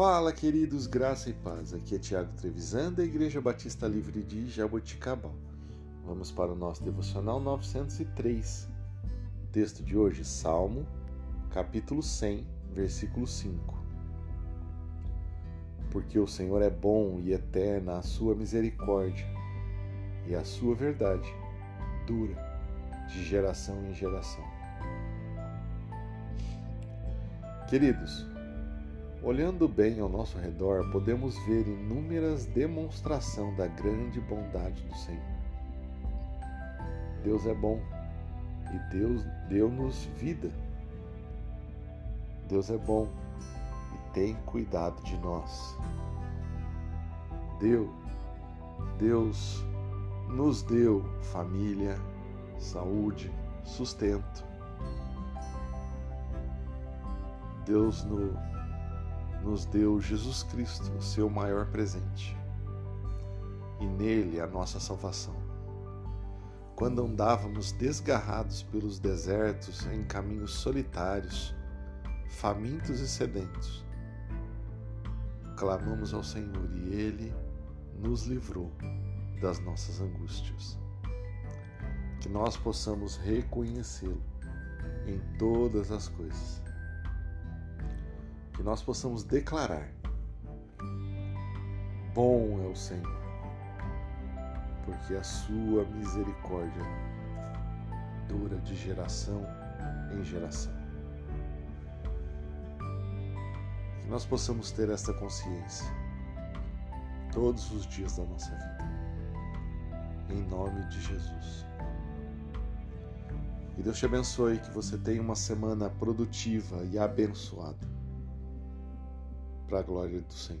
Fala, queridos, graça e paz. Aqui é Tiago Trevisan, da Igreja Batista Livre de Jaboticabal. Vamos para o nosso devocional 903. Texto de hoje, Salmo, capítulo 100, versículo 5. Porque o Senhor é bom e eterna a sua misericórdia, e a sua verdade dura de geração em geração. Queridos, Olhando bem ao nosso redor, podemos ver inúmeras demonstrações da grande bondade do Senhor. Deus é bom e Deus deu-nos vida. Deus é bom e tem cuidado de nós. Deus, Deus nos deu família, saúde, sustento. Deus nos nos deu Jesus Cristo, o seu maior presente, e nele a nossa salvação. Quando andávamos desgarrados pelos desertos em caminhos solitários, famintos e sedentos, clamamos ao Senhor e ele nos livrou das nossas angústias. Que nós possamos reconhecê-lo em todas as coisas que nós possamos declarar: Bom é o Senhor, porque a sua misericórdia dura de geração em geração. Que nós possamos ter esta consciência todos os dias da nossa vida. Em nome de Jesus. Que Deus te abençoe, que você tenha uma semana produtiva e abençoada para a glória do Senhor.